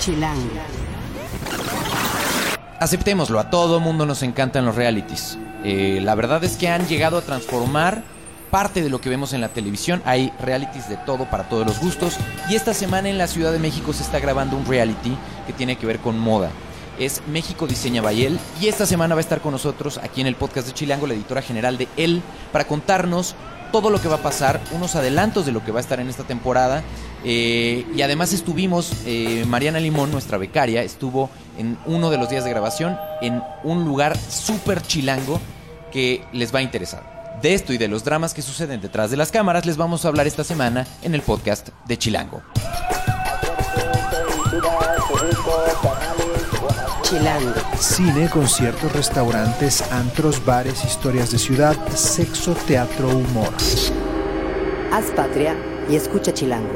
Chilango. Aceptémoslo, a todo mundo nos encantan los realities. Eh, la verdad es que han llegado a transformar parte de lo que vemos en la televisión. Hay realities de todo para todos los gustos. Y esta semana en la Ciudad de México se está grabando un reality que tiene que ver con moda. Es México Diseña Bayel. Y esta semana va a estar con nosotros aquí en el podcast de Chilango la editora general de él para contarnos todo lo que va a pasar, unos adelantos de lo que va a estar en esta temporada. Eh, y además estuvimos, eh, Mariana Limón, nuestra becaria, estuvo en uno de los días de grabación en un lugar súper chilango que les va a interesar. De esto y de los dramas que suceden detrás de las cámaras les vamos a hablar esta semana en el podcast de Chilango. Chilango. Cine, conciertos, restaurantes, antros, bares, historias de ciudad, sexo, teatro, humor. Haz patria y escucha Chilango.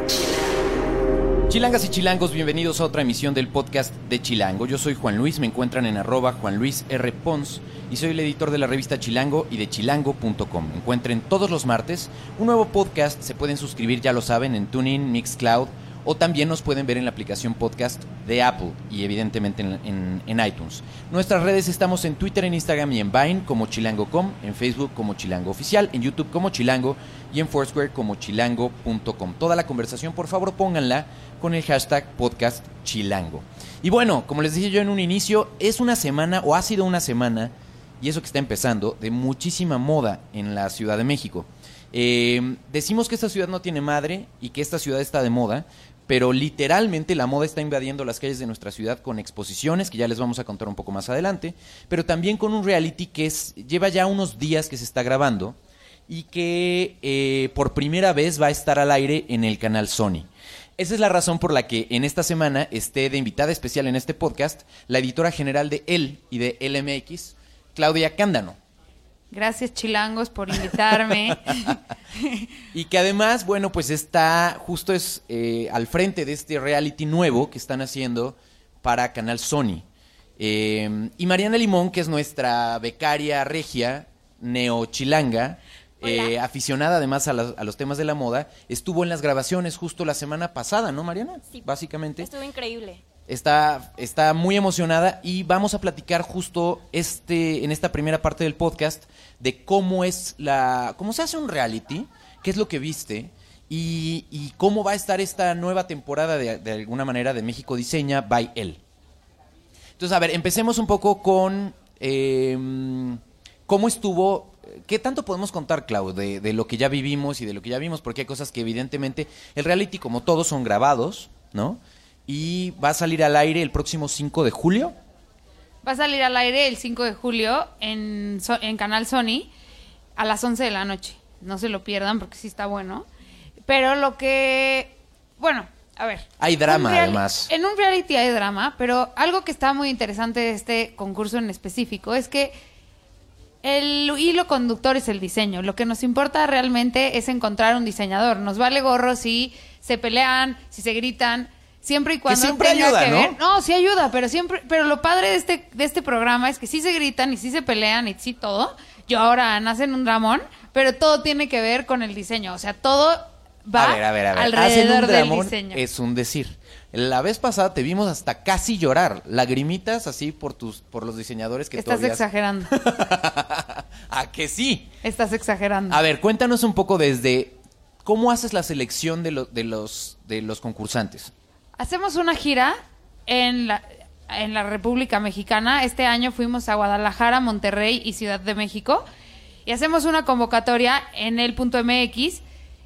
Chilangas y chilangos, bienvenidos a otra emisión del podcast de Chilango. Yo soy Juan Luis, me encuentran en arroba Juan Luis R. Pons y soy el editor de la revista Chilango y de chilango.com. Encuentren todos los martes un nuevo podcast, se pueden suscribir, ya lo saben, en TuneIn, Mixcloud, o también nos pueden ver en la aplicación podcast de Apple y evidentemente en, en- en iTunes. Nuestras redes estamos en Twitter, en Instagram y en Vine como chilango.com, en Facebook como chilango oficial, en YouTube como chilango y en Foursquare como chilango.com. Toda la conversación por favor pónganla con el hashtag podcast chilango. Y bueno, como les dije yo en un inicio, es una semana o ha sido una semana, y eso que está empezando, de muchísima moda en la Ciudad de México. Eh, decimos que esta ciudad no tiene madre y que esta ciudad está de moda, pero literalmente la moda está invadiendo las calles de nuestra ciudad con exposiciones, que ya les vamos a contar un poco más adelante, pero también con un reality que es, lleva ya unos días que se está grabando y que eh, por primera vez va a estar al aire en el canal Sony. Esa es la razón por la que en esta semana esté de invitada especial en este podcast la editora general de él y de LMX, Claudia Cándano. Gracias, chilangos, por invitarme. Y que además, bueno, pues está justo es eh, al frente de este reality nuevo que están haciendo para Canal Sony. Eh, y Mariana Limón, que es nuestra becaria regia, neochilanga, eh, aficionada además a, las- a los temas de la moda, estuvo en las grabaciones justo la semana pasada, ¿no, Mariana? Sí. Básicamente. Estuvo increíble. Está, está muy emocionada y vamos a platicar justo este, en esta primera parte del podcast de cómo es la, cómo se hace un reality, qué es lo que viste y, y cómo va a estar esta nueva temporada de, de alguna manera de México Diseña by él. Entonces, a ver, empecemos un poco con eh, cómo estuvo. ¿Qué tanto podemos contar, Clau, de, de lo que ya vivimos y de lo que ya vimos? Porque hay cosas que evidentemente el reality, como todos, son grabados, ¿no? Y va a salir al aire el próximo 5 de julio. Va a salir al aire el 5 de julio en, en Canal Sony a las 11 de la noche. No se lo pierdan porque sí está bueno. Pero lo que... Bueno, a ver. Hay drama, además. En un reality hay drama, pero algo que está muy interesante de este concurso en específico es que el hilo conductor es el diseño. Lo que nos importa realmente es encontrar un diseñador. Nos vale gorro si se pelean, si se gritan, siempre y cuando siempre tenga ayuda, que ¿no? ver. No, sí ayuda, pero siempre, pero lo padre de este, de este programa es que sí se gritan y sí se pelean y sí todo. Yo ahora nacen un dramón, pero todo tiene que ver con el diseño. O sea, todo va a ver, a ver, a ver. Hacen alrededor del diseño. Es un decir. La vez pasada te vimos hasta casi llorar, lagrimitas así por tus, por los diseñadores que tú Estás habías- exagerando. ¿A que sí? Estás exagerando. A ver, cuéntanos un poco desde cómo haces la selección de, lo- de los, de los concursantes. Hacemos una gira en la, en la República Mexicana. Este año fuimos a Guadalajara, Monterrey y Ciudad de México. Y hacemos una convocatoria en el punto MX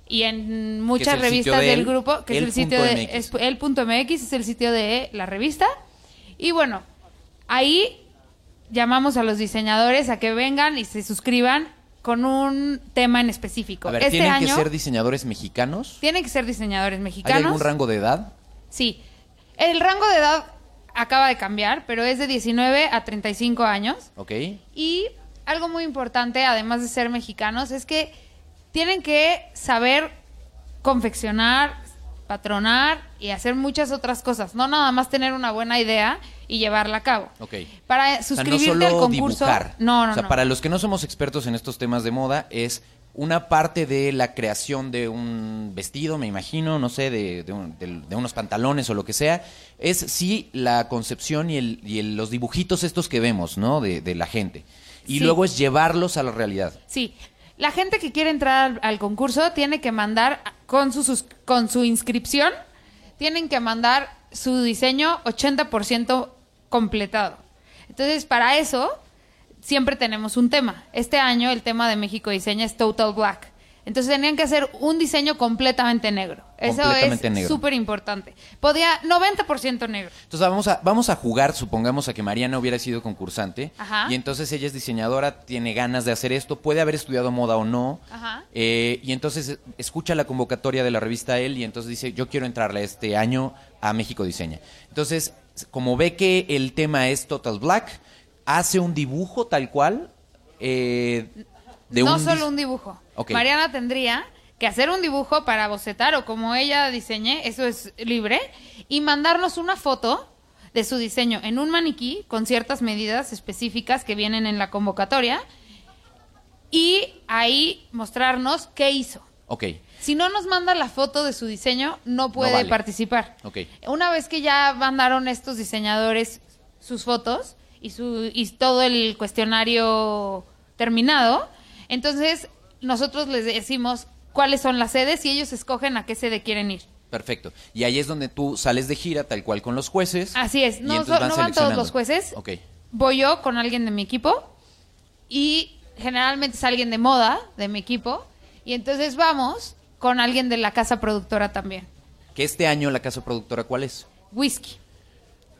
y en muchas revistas de del grupo, que es el sitio punto de MX. es- el punto MX, es el sitio de la revista. Y bueno, ahí llamamos a los diseñadores a que vengan y se suscriban con un tema en específico. A ver, este ¿tienen año que ser diseñadores mexicanos? tienen que ser diseñadores ¿Hay mexicanos. algún rango de edad? Sí. El rango de edad acaba de cambiar, pero es de 19 a 35 años. ¿Ok? Y algo muy importante, además de ser mexicanos, es que tienen que saber confeccionar, patronar y hacer muchas otras cosas. No nada más tener una buena idea y llevarla a cabo. Ok. Para O sea, no suscribirte solo al concurso. dibujar. No, no, O sea, no. para los que no somos expertos en estos temas de moda, es una parte de la creación de un vestido, me imagino, no sé, de, de un- de- de unos pantalones o lo que sea, es sí la concepción y, el, y el- los dibujitos estos que vemos, ¿no? De, de la gente. Y Sí. luego es llevarlos a la realidad. Sí, la gente que quiere entrar al, al concurso tiene que mandar con su, sus- con su inscripción, tienen que mandar su diseño 80% completado. Entonces, para eso, siempre tenemos un tema. Este año el tema de México Diseña es Total Black. Entonces tenían que hacer un diseño completamente negro. Eso Completamente es negro. súper importante. Podía 90% negro. Entonces vamos a, vamos a jugar, supongamos a que Mariana hubiera sido concursante Ajá. y entonces ella es diseñadora, tiene ganas de hacer esto, puede haber estudiado moda o no, Ajá. eh, y entonces eh, escucha la convocatoria de la revista él y entonces dice, yo quiero entrarle este año a México Diseña. Entonces, como ve que el tema es Total Black, hace un dibujo tal cual eh, de no un solo un dibujo. Mariana tendría que hacer un dibujo para bocetar o como ella diseñe, eso es libre, y mandarnos una foto de su diseño en un maniquí con ciertas medidas específicas que vienen en la convocatoria y ahí mostrarnos qué hizo. Ok, Si no nos manda la foto de su diseño, no puede vale. participar. ok. Una vez que ya mandaron estos diseñadores sus fotos y, su, y todo el cuestionario terminado, entonces nosotros les decimos cuáles son las sedes y ellos escogen a qué sede quieren ir. Perfecto. Y ahí es donde tú sales de gira tal cual con los jueces. Así es, no, so- no van todos los jueces. Voy yo con alguien de mi equipo y generalmente es alguien de moda de mi equipo y entonces vamos con alguien de la casa productora también. Que este año la casa productora, ¿cuál es? Whisky.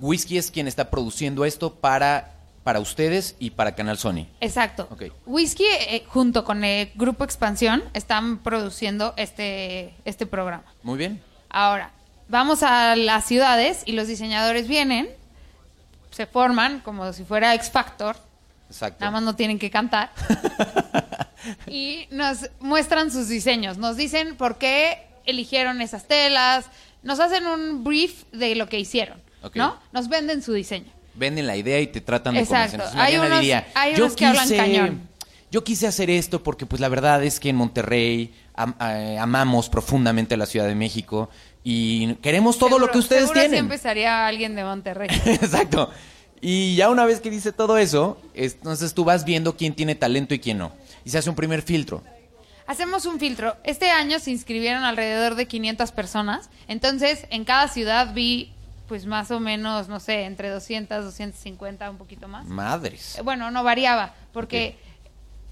Whisky es quien está produciendo esto para, para ustedes y para Canal Sony. Exacto. Ok. Whisky, eh, junto con el Grupo Expansión, están produciendo este, este programa. Muy bien. Ahora, vamos a las ciudades y los diseñadores vienen, se forman como si fuera X Factor, Exacto. nada más no tienen que cantar, y nos muestran sus diseños, nos dicen por qué eligieron esas telas, nos hacen un brief de lo que hicieron, ¿no? Nos venden su diseño. Venden la idea y te tratan de Exacto. convencer. Entonces, Hay unos- diría, hay yo unos que hablan cañón. Yo quise hacer esto porque pues la verdad es que en Monterrey am- eh, amamos profundamente la Ciudad de México y queremos todo lo que ustedes seguro tienen. empezaría alguien de Monterrey. Exacto. Y ya una vez que dice todo eso, es- entonces tú vas viendo quién tiene talento y quién no. Y se hace un primer filtro. Hacemos un filtro. Este año se inscribieron alrededor de 500 personas. Entonces, en cada ciudad vi, pues más o menos, no sé, entre 200, 250, un poquito más. Madres. Eh, Bueno, no variaba, porque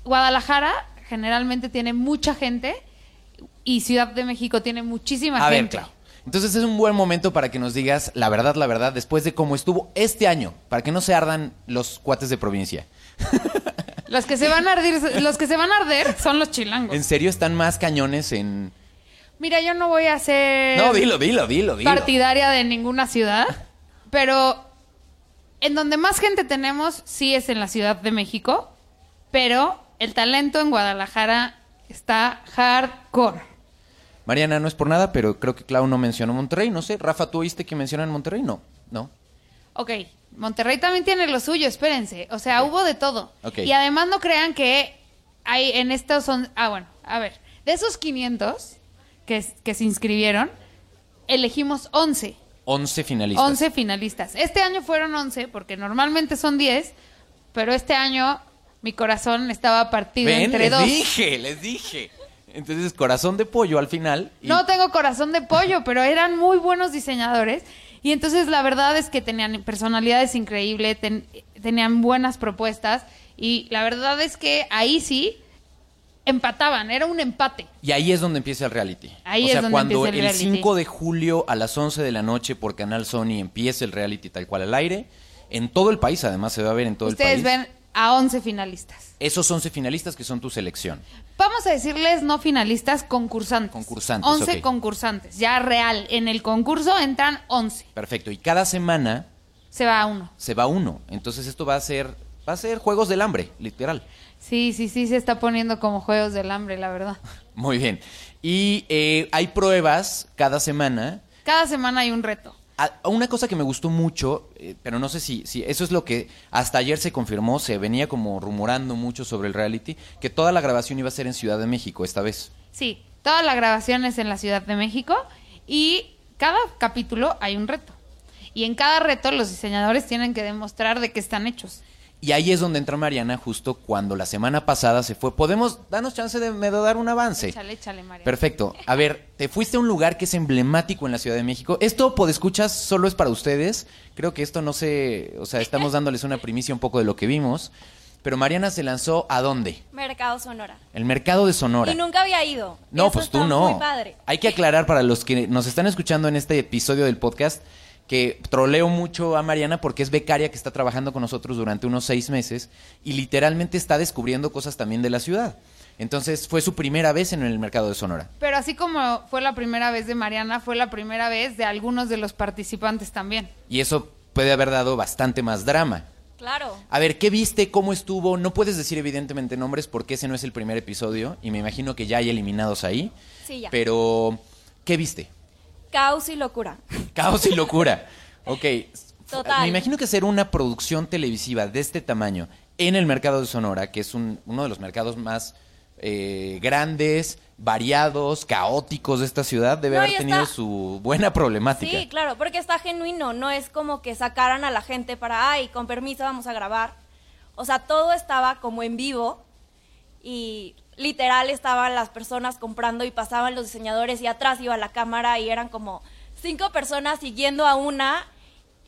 Guadalajara generalmente tiene mucha gente y Ciudad de México tiene muchísima A ver. Clau. Entonces es un buen momento para que nos digas la verdad, la verdad, después de cómo estuvo este año, para que no se ardan los cuates de provincia. Los que se van a arder, los que se van a arder son los chilangos. ¿En serio están más cañones en...? Mira, yo no voy a ser No, dilo, dilo, dilo, dilo. partidaria de ninguna ciudad, pero en donde más gente tenemos sí es en la Ciudad de México, pero el talento en Guadalajara está hardcore. Mariana, no es por nada, pero creo que Clau no mencionó Monterrey. No sé, Rafa, ¿tú oíste que mencionan Monterrey? No, no. Ok, Monterrey también tiene lo suyo, espérense. O sea, hubo de todo. Ok. Y además no crean que hay en estos son... Ah, bueno, a ver. De esos 500 que, que se inscribieron, elegimos 11. 11 finalistas. 11 finalistas. Este año fueron 11, porque normalmente son 10, pero este año mi corazón estaba partido Ven, entre les dos. dije, les dije. Entonces, corazón de pollo al final. y- No tengo corazón de pollo, pero eran muy buenos diseñadores. Y entonces la verdad es que tenían personalidades increíbles, ten- tenían buenas propuestas. Y la verdad es que ahí sí empataban, era un empate. Y ahí es donde empieza el reality. Ahí o es donde cuando empieza el el, reality. 5 de julio a las 11 de la noche por Canal Sony empieza el reality tal cual al aire, en todo el país, además se va a ver en todo Ustedes el país. ven a 11 finalistas. Esos 11 finalistas que son tu selección. Vamos a decirles no finalistas, concursantes. Concursantes, 11 ok. concursantes, ya real. En el concurso entran 11. Perfecto. Y cada semana Se va uno. se va uno. Entonces esto va a ser va a ser juegos del hambre, literal. Sí, sí, sí, se está poniendo como juegos del hambre, la verdad. Muy bien. Y eh, hay pruebas cada semana. Cada semana hay un reto. A- Una cosa que me gustó mucho, eh, pero no sé si, si eso es lo que hasta ayer se confirmó, se venía como rumorando mucho sobre el reality, que toda la grabación iba a ser en Ciudad de México esta vez. Sí, toda la grabación es en la Ciudad de México y cada capítulo hay un reto. Y en cada reto los diseñadores tienen que demostrar de qué están hechos. Y ahí es donde entra Mariana justo cuando la semana pasada se fue. ¿Podemos darnos chance de, me- de dar un avance? Échale, échale, María. Perfecto. A ver, te fuiste a un lugar que es emblemático en la Ciudad de México. Esto, escuchas solo es para ustedes. Creo que esto no se... O sea, estamos dándoles una primicia un poco de lo que vimos. Pero Mariana se lanzó ¿a dónde? Mercado Sonora. El mercado de Sonora. Y nunca había ido. No, Eso pues tú no. Muy padre. Hay que aclarar para los que nos están escuchando en este episodio del podcast que troleo mucho a Mariana porque es becaria que está trabajando con nosotros durante unos seis meses y literalmente está descubriendo cosas también de la ciudad. Entonces fue su primera vez en el mercado de Sonora. Pero así como fue la primera vez de Mariana, fue la primera vez de algunos de los participantes también. Y eso puede haber dado bastante más drama. Claro. A ver, ¿qué viste? ¿Cómo estuvo? No puedes decir evidentemente nombres porque ese no es el primer episodio y me imagino que ya hay eliminados ahí. Sí, ya. Pero, ¿qué viste? Caos y locura. Caos y locura. Ok. Total. Me imagino que ser una producción televisiva de este tamaño en el mercado de Sonora, que es un- uno de los mercados más eh, grandes, variados, caóticos de esta ciudad, debe No, haber tenido está- su buena problemática. Sí, claro, porque está genuino, no es como que sacaran a la gente para, ay, con permiso vamos a grabar. O sea, todo estaba como en vivo y literal estaban las personas comprando y pasaban los diseñadores y atrás iba la cámara y eran como cinco personas siguiendo a una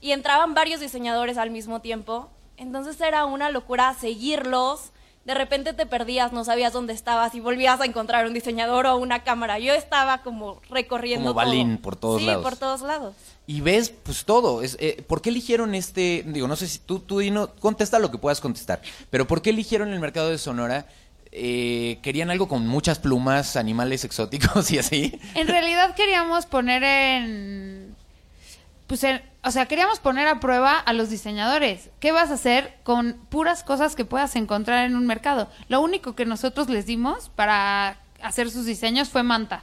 y entraban varios diseñadores al mismo tiempo. Entonces era una locura seguirlos. De repente te perdías, no sabías dónde estabas y volvías a encontrar un diseñador o una cámara. Yo estaba como recorriendo Como balín todo. por todos sí, lados. por todos lados. Y ves, pues todo. Es, eh, ¿Por qué eligieron este? Digo, no sé si tú, tú Dino, contesta lo que puedas contestar. Pero ¿por qué eligieron el mercado de Sonora? Eh, ¿Querían algo con muchas plumas, animales exóticos y así? En realidad queríamos poner en... Pues en- o sea, queríamos poner a prueba a los diseñadores. ¿Qué vas a hacer con puras cosas que puedas encontrar en un mercado? Lo único que nosotros les dimos para hacer sus diseños fue manta.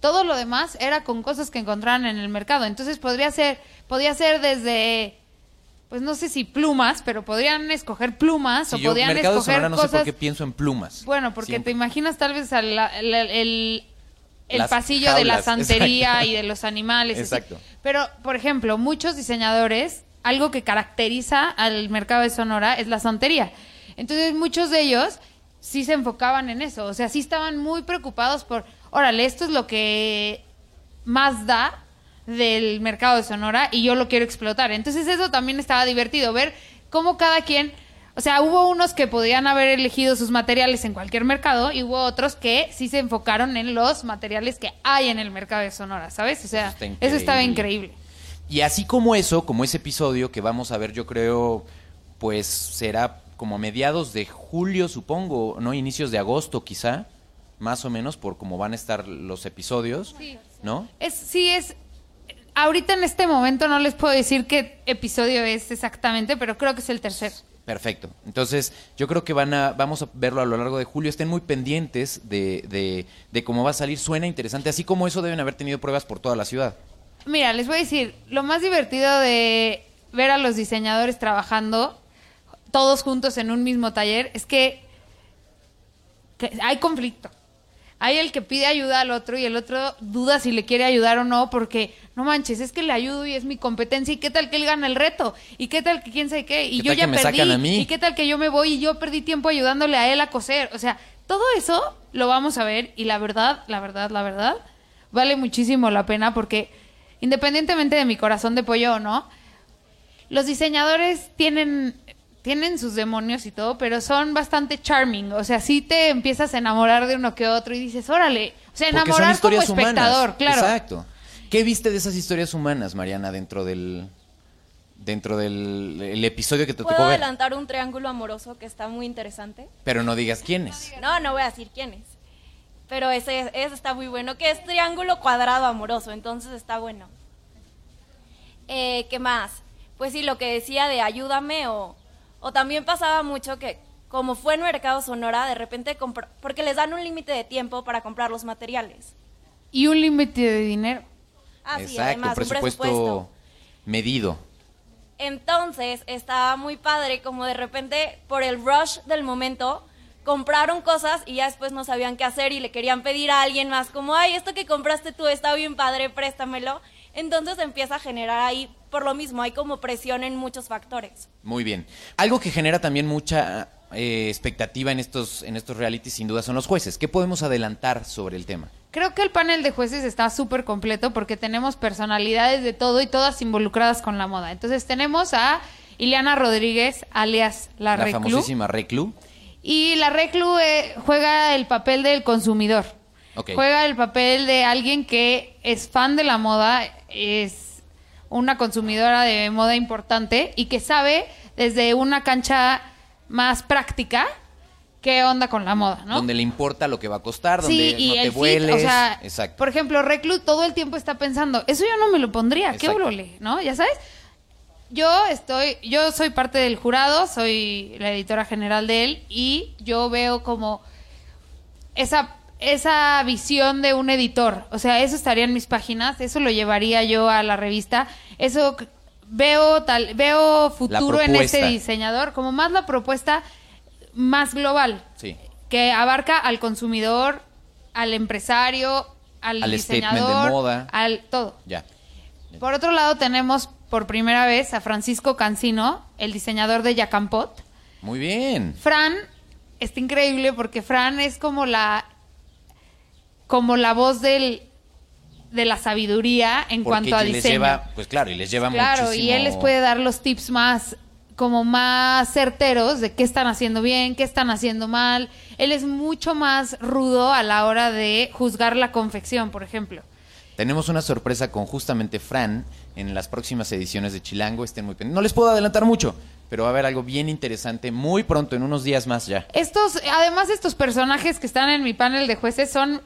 Todo lo demás era con cosas que encontraran en el mercado. Entonces podría ser, podía ser desde, pues no sé si plumas, pero podrían escoger plumas Si o yo, podrían mercado de escoger Sonora, no sé cosas. por qué pienso en plumas. Bueno, porque Siempre. te imaginas tal vez al- el, el, el Las pasillo de la santería exacto. y de los animales. así. Exacto. Pero, por ejemplo, muchos diseñadores, algo que caracteriza al mercado de Sonora es la santería. Entonces, muchos de ellos sí se enfocaban en eso. O sea, sí estaban muy preocupados por, órale, esto es lo que más da del mercado de Sonora y yo lo quiero explotar. Entonces eso también estaba divertido, ver cómo cada quien, o sea, hubo unos que podían haber elegido sus materiales en cualquier mercado y hubo otros que sí se enfocaron en los materiales que hay en el mercado de Sonora, ¿sabes? O sea, Eso estaba increíble. increíble. Y así como eso, como ese episodio que vamos a ver, yo creo, pues será como a mediados de julio, supongo, ¿no? Inicios de agosto, quizá, más o menos, por cómo van a estar los episodios, Sí. ¿no? Es, sí, es. Ahorita en este momento no les puedo decir qué episodio es exactamente, pero creo que es el tercero. Perfecto. Entonces, yo creo que van a, vamos a verlo a lo largo de julio. Estén muy pendientes de, de, de cómo va a salir. Suena interesante. Así como eso deben haber tenido pruebas por toda la ciudad. Mira, les voy a decir, lo más divertido de ver a los diseñadores trabajando todos juntos en un mismo taller es que, que hay conflicto. Hay el que pide ayuda al otro y el otro duda si le quiere ayudar o no porque no manches, es que le ayudo y es mi competencia y qué tal que él gana el reto y qué tal que quién sabe qué y ¿Qué yo ya perdí y qué tal que yo me voy y yo perdí tiempo ayudándole a él a coser, o sea, todo eso lo vamos a ver y la verdad, la verdad, la verdad vale muchísimo la pena porque independientemente de mi corazón de pollo o no, los diseñadores tienen tienen sus demonios y todo, pero son bastante charming. O sea, sí te empiezas a enamorar de uno que otro y dices, órale. O sea, Porque son enamorar como historias espectador, humanas. claro. Exacto. ¿Qué viste de esas historias humanas, Mariana, dentro del dentro del el episodio que te ¿Puedo tocó ver? adelantar un triángulo amoroso que está muy interesante? Pero no digas quiénes. No, no voy a decir quién es. Pero ese, ese está muy bueno, que es triángulo cuadrado amoroso, entonces está bueno. Eh, ¿Qué más? Pues sí, lo que decía de ayúdame o, o también pasaba mucho que como fue en Mercado Sonora, de repente porque les dan un límite de tiempo para comprar los materiales. Y un límite de dinero. Ah, sí, Exacto, además, un presupuesto- presupuesto. Medido. Entonces estaba muy padre, como de repente, por el rush del momento, compraron cosas y ya después no sabían qué hacer y le querían pedir a alguien más, como, ay, esto que compraste tú está bien padre, préstamelo. Entonces empieza a generar ahí, por lo mismo, hay como presión en muchos factores. Muy bien. Algo que genera también mucha eh, expectativa en estos, en estos realities, sin duda, son los jueces. ¿Qué podemos adelantar sobre el tema? Creo que el panel de jueces está súper completo porque tenemos personalidades de todo y todas involucradas con la moda. Entonces tenemos a Ileana Rodríguez, alias La, La Reclu. famosísima Reclu. Y la Reclu eh, juega el papel del consumidor. Juega el papel de alguien que es fan de la moda, es una consumidora de moda importante y que sabe desde una cancha más práctica qué onda con la moda, ¿no? Donde le importa lo que va a costar, donde Sí, y no te el fit, vueles. o sea, Exacto. por ejemplo, Reclu todo el tiempo está pensando, eso yo no me lo pondría, qué brole, ¿no? Ya sabes. Yo estoy, yo soy parte del jurado, soy la editora general de él y yo veo como esa esa visión de un editor, o sea, eso estaría en mis páginas, eso lo llevaría yo a la revista, eso veo tal veo futuro en ese propuesta. diseñador, como más la propuesta más global Sí. que abarca al consumidor, al empresario, al, Al statement de diseñador, moda. al todo. Ya. Por otro lado tenemos por primera vez a Francisco Cancino, el diseñador de Yacampot. Muy bien. Fran está increíble porque Fran es como la como la voz del de la sabiduría en Porque cuanto a les diseño. lleva, pues claro, y les lleva Claro, muchísimo. y él les puede dar los tips más como más certeros de qué están haciendo bien, qué están haciendo mal. Él es mucho más rudo a la hora de juzgar la confección, por ejemplo. Tenemos una sorpresa con justamente Fran en las próximas ediciones de Chilango. Estén muy pendientes. No les puedo adelantar mucho, pero va a haber algo bien interesante muy pronto, en unos días más ya. Estos, además estos personajes que están en mi panel de jueces son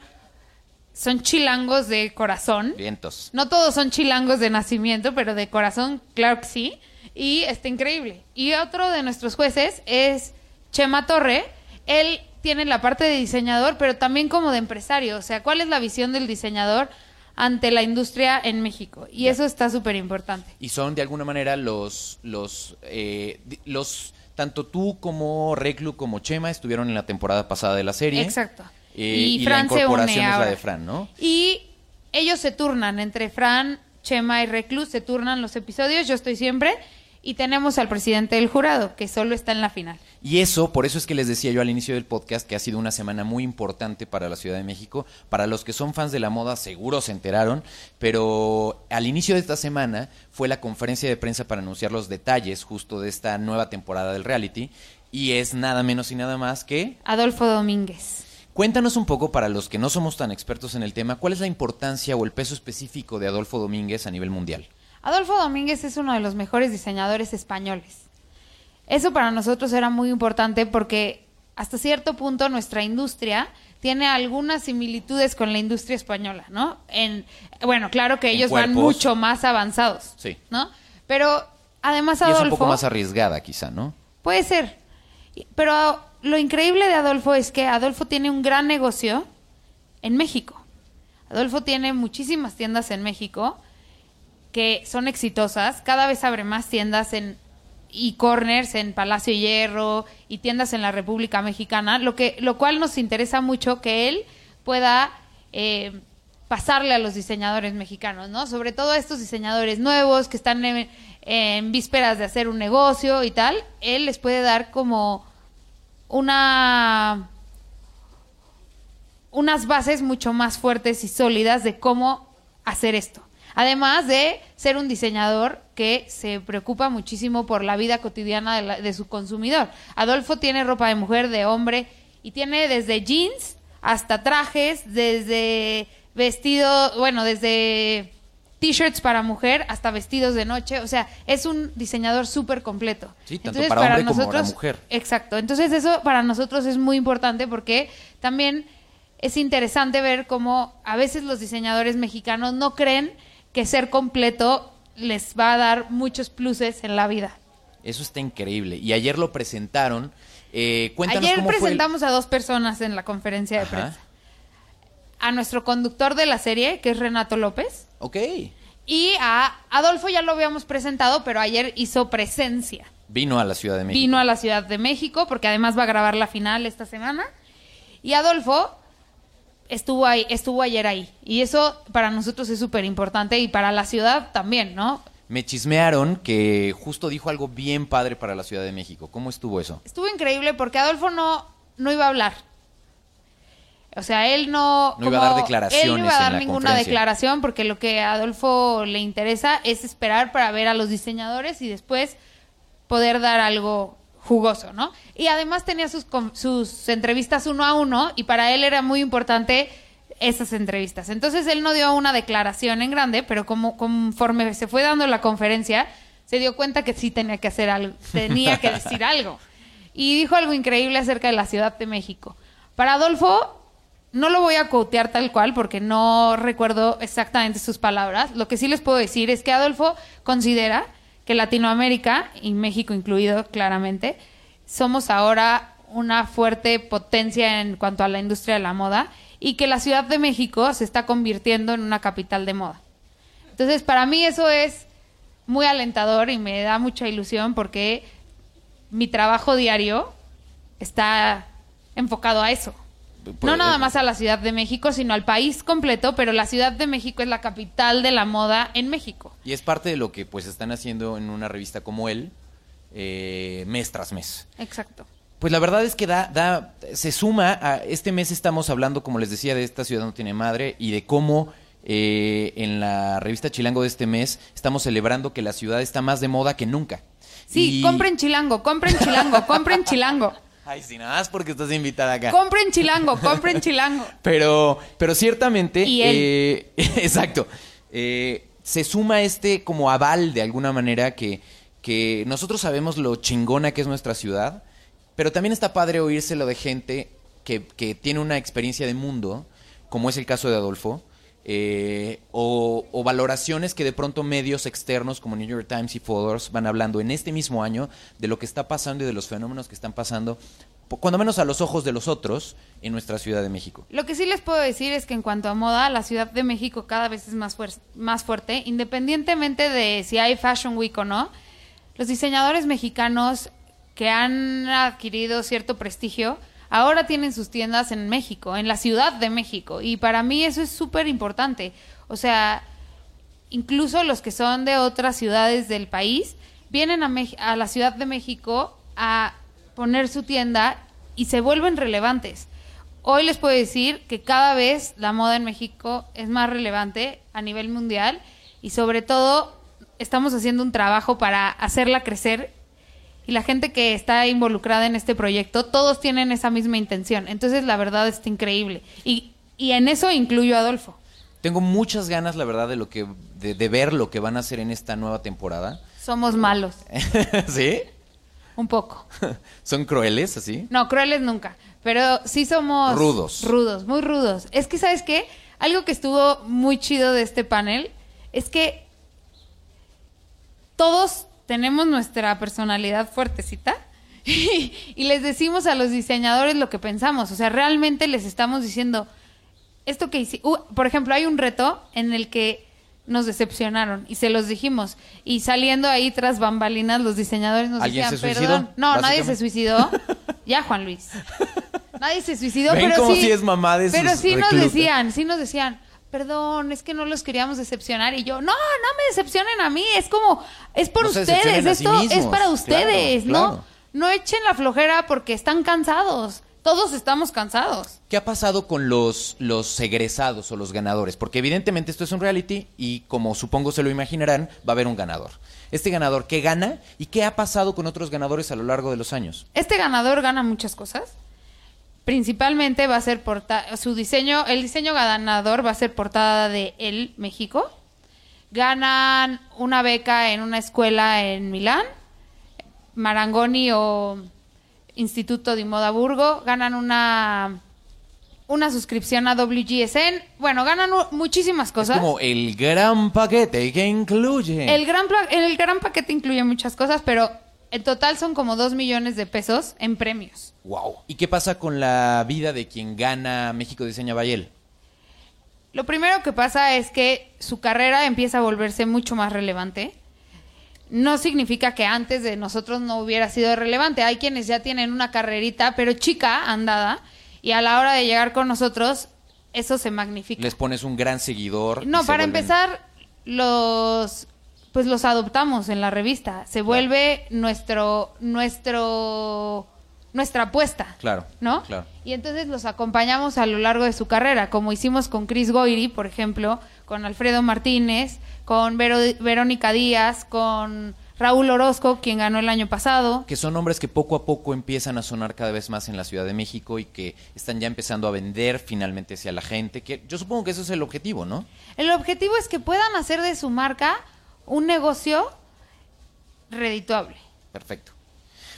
son chilangos de corazón. Vientos. No todos son chilangos de nacimiento, pero de corazón, claro que sí. Y está increíble. Y otro de nuestros jueces es Chema Torre. Él tiene la parte de diseñador, pero también como de empresario. O sea, ¿cuál es la visión del diseñador ante la industria en México? Y eso está súper importante. Y son de alguna manera los, los, eh, los, tanto tú como Reclu como Chema estuvieron en la temporada pasada de la serie. Exacto. Y, y Fran la se incorporación une es la de Fran, ¿no? Y ellos se turnan entre Fran, Chema y Reclus, se turnan los episodios, yo estoy siempre. Y tenemos al presidente del jurado, que solo está en la final. Y eso, por eso es que les decía yo al inicio del podcast que ha sido una semana muy importante para la Ciudad de México. Para los que son fans de la moda, seguro se enteraron, pero al inicio de esta semana fue la conferencia de prensa para anunciar los detalles justo de esta nueva temporada del reality. Y es nada menos y nada más que... Adolfo Domínguez. Cuéntanos un poco, para los que no somos tan expertos en el tema, cuál es la importancia o el peso específico de Adolfo Domínguez a nivel mundial. Adolfo Domínguez es uno de los mejores diseñadores españoles. Eso para nosotros era muy importante porque hasta cierto punto nuestra industria tiene algunas similitudes con la industria española, ¿no? En bueno, claro que En ellos van mucho más avanzados, Sí. ¿no? Pero además Y es Adolfo un poco más arriesgada, quizá, ¿no? Puede ser. Pero lo increíble de Adolfo es que Adolfo tiene un gran negocio en México. Adolfo tiene muchísimas tiendas en México que son exitosas. Cada vez abre más tiendas en y corners en Palacio Hierro y tiendas en la República Mexicana, lo que lo cual nos interesa mucho que él pueda eh, pasarle a los diseñadores mexicanos, ¿no? Sobre todo a estos diseñadores nuevos que están en, en vísperas de hacer un negocio y tal, él les puede dar como una unas bases mucho más fuertes y sólidas de cómo hacer esto. Además de ser un diseñador que se preocupa muchísimo por la vida cotidiana de, su consumidor. Adolfo tiene ropa de mujer, de hombre, y tiene desde jeans hasta trajes, desde vestido, bueno, desde t-shirts para mujer hasta vestidos de noche. O sea, es un diseñador súper completo. Sí, tanto para hombre como para mujer. Exacto. Entonces eso para nosotros es muy importante porque también es interesante ver cómo a veces los diseñadores mexicanos no creen que ser completo les va a dar muchos pluses en la vida. Eso está increíble. Y ayer lo presentaron. Eh, cuéntanos Ayer cómo fue el- presentamos a dos personas en la conferencia de Ajá. prensa. A nuestro conductor de la serie, que es Renato López, Ok. Y a Adolfo ya lo habíamos presentado, pero ayer hizo presencia. Vino a la Ciudad de México. Vino a la Ciudad de México, porque además va a grabar la final esta semana. Y Adolfo estuvo ahí, estuvo ayer ahí. Y eso para nosotros es súper importante y para la ciudad también, ¿no? Me chismearon que justo dijo algo bien padre para la Ciudad de México. ¿Cómo estuvo eso? Estuvo increíble porque Adolfo no, no iba a hablar. O sea, él no... No iba a dar declaraciones Él no iba a dar ninguna declaración porque lo que a Adolfo le interesa es esperar para ver a los diseñadores y después poder dar algo jugoso, ¿no? Y además tenía sus, sus entrevistas uno a uno y para él era muy importante esas entrevistas. Entonces él no dio una declaración en grande, pero como conforme se fue dando la conferencia, se dio cuenta que sí tenía que hacer algo, tenía que decir algo. Y dijo algo increíble acerca de la Ciudad de México. Para Adolfo, no lo voy a quotear tal cual porque no recuerdo exactamente sus palabras. Lo que sí les puedo decir es que Adolfo considera que Latinoamérica, y México incluido claramente, somos ahora una fuerte potencia en cuanto a la industria de la moda y que la Ciudad de México se está convirtiendo en una capital de moda. Entonces, para mí eso es muy alentador y me da mucha ilusión porque mi trabajo diario está enfocado a eso. No nada más a la Ciudad de México, sino al país completo, pero la Ciudad de México es la capital de la moda en México. Y es parte de lo que pues están haciendo en una revista como él, eh, mes tras mes. Exacto. Pues la verdad es que da, da, se suma a este mes estamos hablando, como les decía, de esta ciudad no tiene madre y de cómo eh, en la revista Chilango de este mes estamos celebrando que la ciudad está más de moda que nunca. Sí, Y- compren chilango, compren chilango, compren chilango. Ay, sí, nada más porque estás invitada acá. Compren chilango, compren chilango. Pero, pero ciertamente, Y él. eh, exacto, eh, se suma este como aval de alguna manera que, que nosotros sabemos lo chingona que es nuestra ciudad, pero también está padre oírselo de gente que, que tiene una experiencia de mundo, como es el caso de Adolfo, eh, o, valoraciones que de pronto medios externos como New York Times y Forbes van hablando en este mismo año de lo que está pasando y de los fenómenos que están pasando, cuando menos a los ojos de los otros, en nuestra Ciudad de México. Lo que sí les puedo decir es que en cuanto a moda, la Ciudad de México cada vez es más, fuer- más fuerte, independientemente de si hay Fashion Week o no. Los diseñadores mexicanos que han adquirido cierto prestigio ahora tienen sus tiendas en México, en la Ciudad de México. Y para mí eso es súper importante. O sea, incluso los que son de otras ciudades del país vienen a, a la Ciudad de México a poner su tienda y se vuelven relevantes. Hoy les puedo decir que cada vez la moda en México es más relevante a nivel mundial y sobre todo estamos haciendo un trabajo para hacerla crecer y la gente que está involucrada en este proyecto, todos tienen esa misma intención. Entonces la verdad está increíble. Y, y en eso incluyo a Adolfo. Tengo muchas ganas, la verdad, de lo que de, de ver lo que van a hacer en esta nueva temporada. Somos malos, ¿Sí? un poco. Son crueles, así. No, crueles nunca. Pero sí somos... Rudos. Rudos, muy rudos. Es que, ¿sabes qué? Algo que estuvo muy chido de este panel es que todos tenemos nuestra personalidad fuertecita y les decimos a los diseñadores lo que pensamos. O sea, realmente les estamos diciendo, esto que hicimos... por ejemplo, hay un reto en el que nos decepcionaron y se los dijimos. Y saliendo ahí tras bambalinas, los diseñadores nos ¿Alguien decían, perdón. No, nadie se suicidó. Ya, Juan Luis. Nadie se suicidó, ¿Ven pero sí. sí es mamá de pero sí nos decían, sí nos decían, perdón, es que no los queríamos decepcionar. Y yo, no, no me decepcionen a mí, es como, es por No ustedes, sí esto es para ustedes, claro, ¿no? claro. No echen la flojera porque están cansados. Todos estamos cansados. ¿Qué ha pasado con los, los egresados o los ganadores? Porque evidentemente esto es un reality y como supongo se lo imaginarán, va a haber un ganador. Este ganador, ¿qué gana? ¿Y qué ha pasado con otros ganadores a lo largo de los años? Este ganador gana muchas cosas. Principalmente va a ser portada, su diseño, el diseño ganador va a ser portada de El México. Ganan una beca en una escuela en Milán, Marangoni o Instituto de Moda Burgo. Ganan una, una suscripción a WGSN. Bueno, ganan muchísimas cosas. Es como el gran paquete que incluye. El gran, el gran paquete incluye muchas cosas, pero en total son como dos millones de pesos en premios. Wow. ¿Y qué pasa con la vida de quien gana México Diseña Bayel? Lo primero que pasa es que su carrera empieza a volverse mucho más relevante. No significa que antes de nosotros no hubiera sido relevante. Hay quienes ya tienen una carrerita, pero chica, andada, y a la hora de llegar con nosotros, eso se magnifica. Les pones un gran seguidor. No, para vuelven- empezar, los pues los adoptamos en la revista. Se vuelve nuestro nuestro nuestra apuesta. Claro, ¿No? claro. Y entonces los acompañamos a lo largo de su carrera, como hicimos con Chris Goiri, por ejemplo, con Alfredo Martínez, con Vero- Verónica Díaz, con Raúl Orozco, quien ganó el año pasado. Que son nombres que poco a poco empiezan a sonar cada vez más en la Ciudad de México y que están ya empezando a vender finalmente hacia la gente. Que yo supongo que ese es el objetivo, ¿no? El objetivo es que puedan hacer de su marca un negocio redituable. Perfecto.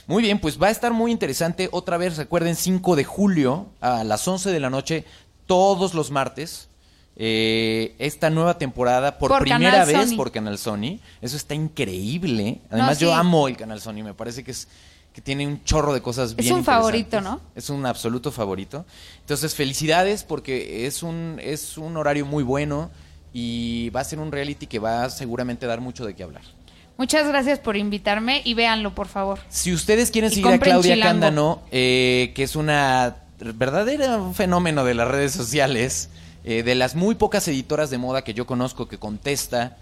Muy bien, pues va a estar muy interesante. Otra vez, recuerden, 5 de julio a las 11 de la noche, todos los martes. eh, esta nueva temporada por, Por primera vez Sony. por Canal Sony. Eso está increíble. Además, yo sí. amo el Canal Sony. Me parece que es que tiene un chorro de cosas Es bien un favorito. ¿no? Es un absoluto favorito. Entonces, felicidades porque es un, es un horario muy bueno y va a ser un reality que va seguramente a dar mucho de qué hablar. Muchas gracias por invitarme y véanlo, por favor. Si ustedes quieren Y seguir a Claudia Chilango. Cándano, eh, que es una verdadera fenómeno de las redes sociales, eh, de las muy pocas editoras de moda que yo conozco que contesta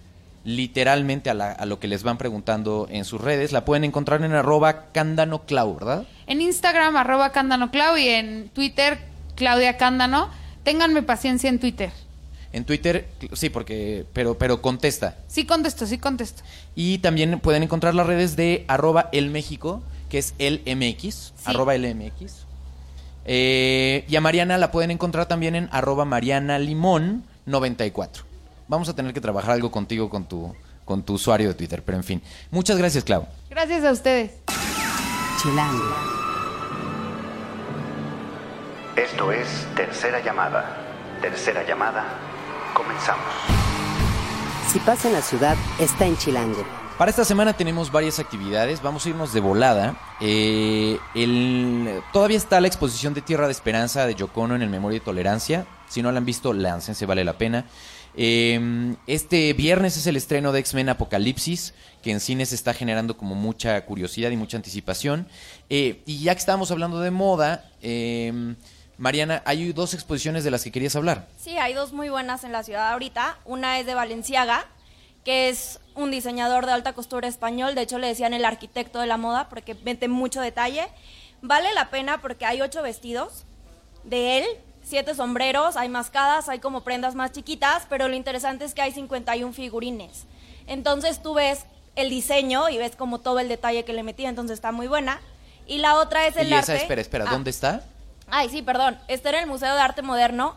literalmente a, la- a lo que les van preguntando en sus redes, la pueden encontrar en arroba Cándano Clau, ¿verdad? En Instagram, arroba Cándano Clau y en Twitter, Claudia Cándano. Ténganme paciencia en Twitter. En Twitter, sí, porque, pero, pero contesta. Sí contesto, sí contesto. Y también pueden encontrar las redes de arroba el México, que es el MX, arroba el MX. Eh, y a Mariana la pueden encontrar también en arroba Mariana Limón 94. Vamos a tener que trabajar algo contigo con tu, con tu usuario de Twitter, pero en fin. Muchas gracias, Clau. Gracias a ustedes. Chilango. Esto es Tercera Llamada. Tercera Llamada. Comenzamos. Si pasa en la ciudad, está en Chilango. Para esta semana tenemos varias actividades, vamos a irnos de volada. Eh, el- todavía está la exposición de Tierra de Esperanza de Yocono en el Memoria y Tolerancia. Si no la han visto, láncense, vale la pena. Eh, este viernes es el estreno de X-Men Apocalipsis, que en cines está generando como mucha curiosidad y mucha anticipación. Eh, y ya que estábamos hablando de moda, eh, Mariana, hay dos exposiciones de las que querías hablar. Sí, hay dos muy buenas en la ciudad ahorita. Una es de Valenciaga, que es un diseñador de alta costura español. De hecho, le decían el arquitecto de la moda porque mete mucho detalle. Vale la pena porque hay ocho vestidos de él, siete sombreros, hay mascadas, hay como prendas más chiquitas, pero lo interesante es que hay 51 figurines. Entonces tú ves el diseño y ves como todo el detalle que le metía, entonces está muy buena. Y la otra es el y esa, arte. espera, espera, Ah. ¿dónde está? Ay, sí, perdón. Está en el Museo de Arte Moderno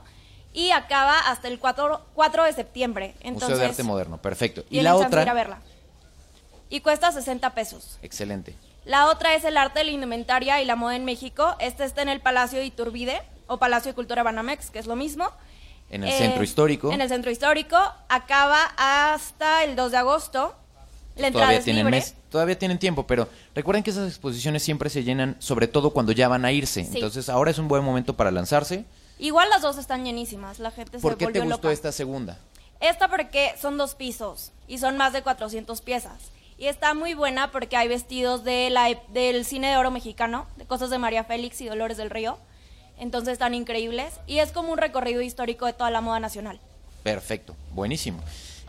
y acaba hasta el 4, 4 de septiembre. Entonces, Museo de Arte Moderno, perfecto. Y la de ir a otra, verla. Y cuesta 60 pesos. excelente. La otra es el arte de la indumentaria y la moda en México. Este está en el Palacio de Iturbide o Palacio de Cultura Banamex, que es lo mismo. En el Eh, centro histórico. En el centro histórico. Acaba hasta el 2 de agosto. La todavía es tienen libre. mes, todavía tienen tiempo, pero recuerden que esas exposiciones siempre se llenan, sobre todo cuando ya van a irse. Sí. Entonces ahora es un buen momento para lanzarse. Igual las dos están llenísimas. La gente ¿Por se qué te gustó loca. esta segunda? Esta porque son dos pisos y son más de 400 piezas. Y está muy buena porque hay vestidos de la, ep- del cine de oro mexicano, de cosas de María Félix y Dolores del Río. Entonces están increíbles. Y es como un recorrido histórico de toda la moda nacional. Perfecto, buenísimo.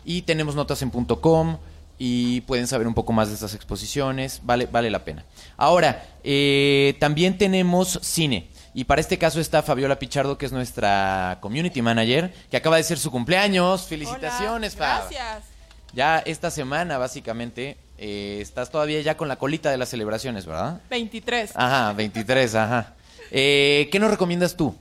Y tenemos notas en .com y pueden saber un poco más de estas exposiciones, vale, vale la pena. Ahora, eh, también tenemos cine. Y para este caso está Fabiola Pichardo, que es nuestra community manager, que acaba de ser su cumpleaños. Felicitaciones, Hola, Fab. Gracias. Ya esta semana, básicamente, eh, estás todavía ya con la colita de las celebraciones, ¿verdad? 23. Ajá, 23, ajá. Eh, ¿Qué nos recomiendas tú?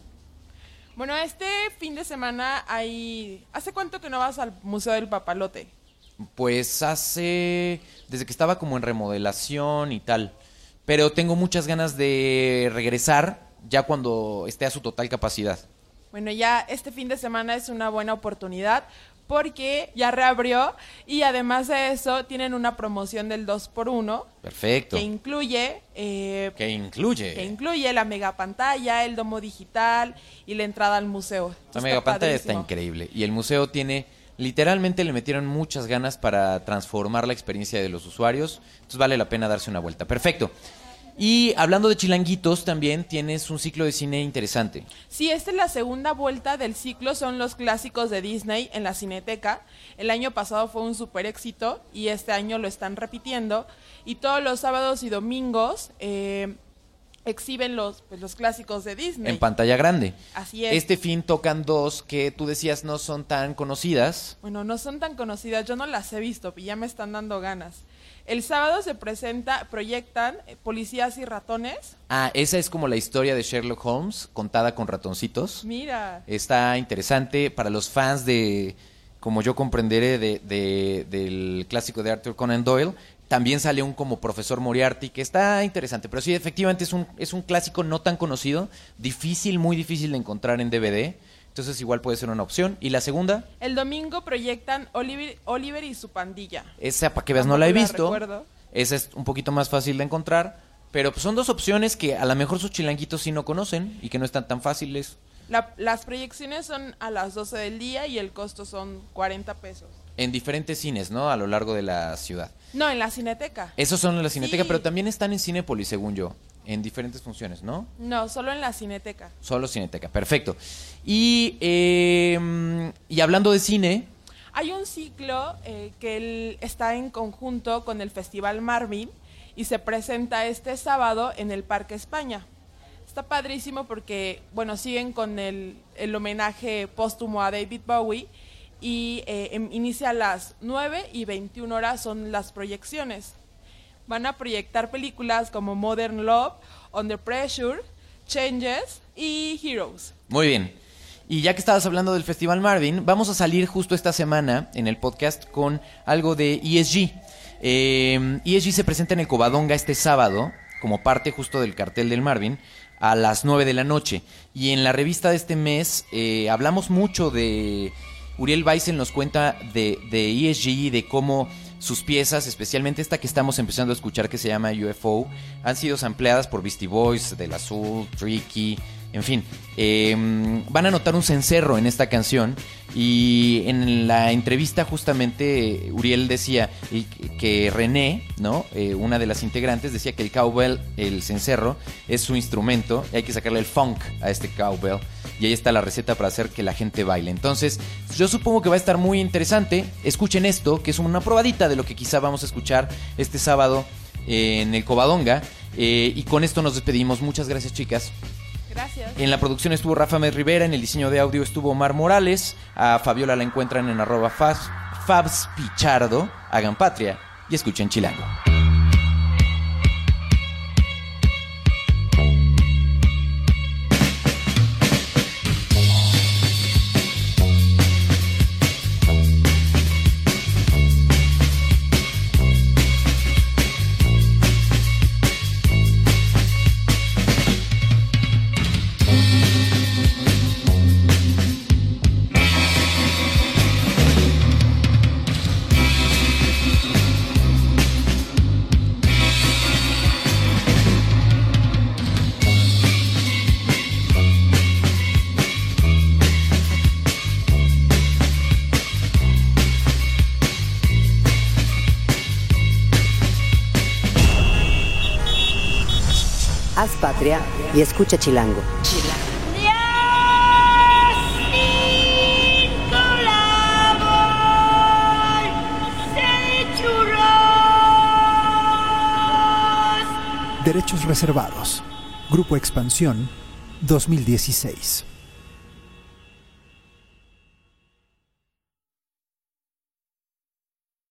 Bueno, este fin de semana hay... ¿Hace cuánto que no vas al Museo del Papalote? Pues hace... desde que estaba como en remodelación y tal. Pero tengo muchas ganas de regresar ya cuando esté a su total capacidad. Bueno, ya este fin de semana es una buena oportunidad porque ya reabrió y además de eso tienen una promoción del 2x1 Perfecto. que incluye eh, Que incluye. que incluye la mega pantalla, el domo digital y la entrada al museo. La mega pantalla está increíble. Y el museo tiene, literalmente le metieron muchas ganas para transformar la experiencia de los usuarios. Entonces vale la pena darse una vuelta. Perfecto. Y hablando de chilanguitos, también tienes un ciclo de cine interesante. Sí, esta es la segunda vuelta del ciclo, son los clásicos de Disney en la Cineteca. El año pasado fue un super éxito y este año lo están repitiendo. Y todos los sábados y domingos eh, exhiben los, pues, los clásicos de Disney. En pantalla grande. Así es. Este fin tocan dos que tú decías no son tan conocidas. Bueno, no son tan conocidas, yo no las he visto y ya me están dando ganas. El sábado se presenta, proyectan eh, Policías y Ratones. Ah, esa es como la historia de Sherlock Holmes contada con ratoncitos. Mira, Está interesante para los fans de, como yo comprenderé, de, de- del clásico de Arthur Conan Doyle. También sale un como profesor Moriarty, que está interesante. Pero sí, efectivamente es un, es un clásico no tan conocido, difícil, muy difícil de encontrar en DVD. Entonces igual puede ser una opción. Y la segunda, el domingo proyectan Oliver, Oliver y su pandilla. esa para que veas no la he la visto. recuerdo. Esa es un poquito más fácil de encontrar. Pero pues, son dos opciones que a lo mejor sus chilanguitos sí no conocen y que no están tan fáciles. La- las proyecciones son a las 12 del día y el costo son 40 pesos. En diferentes cines, ¿no? A lo largo de la ciudad. No, en la Cineteca. Esos son en la Cineteca, Sí. pero también están en Cinépolis, según yo, en diferentes funciones, ¿no? No, solo en la Cineteca. Solo Cineteca, perfecto. Y, eh, y hablando de cine, Hay un ciclo eh, que él está en conjunto con el Festival Marvin y se presenta este sábado en el Parque España. Está padrísimo porque, bueno, siguen con el, el homenaje póstumo a David Bowie y eh, em- inicia a las 9 y 21 horas son las proyecciones. Van a proyectar películas como Modern Love, Under Pressure, Changes y Heroes. muy bien. Y ya que estabas hablando del Festival Marvin, vamos a salir justo esta semana en el podcast con algo de ESG. ESG se presenta en el Covadonga este sábado, como parte justo del cartel del Marvin, a las 9 de la noche. Y en la revista de este mes eh, hablamos mucho de... Uriel Weissel nos cuenta de, de ESG y de cómo sus piezas, especialmente esta que estamos empezando a escuchar que se llama UFO, han sido sampleadas por Beastie Boys, Del Azul, Tricky, en fin. eh, van a notar un cencerro en esta canción y en la entrevista justamente Uriel decía que René, ¿no? Eh, una de las integrantes, decía que el cowbell, el cencerro, es su instrumento y hay que sacarle el funk a este cowbell. Y ahí está la receta para hacer que la gente baile. Entonces, yo supongo que va a estar muy interesante. Escuchen esto, que es una probadita de lo que quizá vamos a escuchar este sábado eh, en el Covadonga. Eh, y con esto nos despedimos. Muchas gracias, chicas. Gracias. En la producción estuvo Rafa Med Rivera, en el diseño de audio estuvo Omar Morales, a Fabiola la encuentran en arroba fabs, Fabs Pichardo, hagan patria y escuchen Chilango. Y escucha Chilango. Derechos reservados. Grupo Expansión 2016.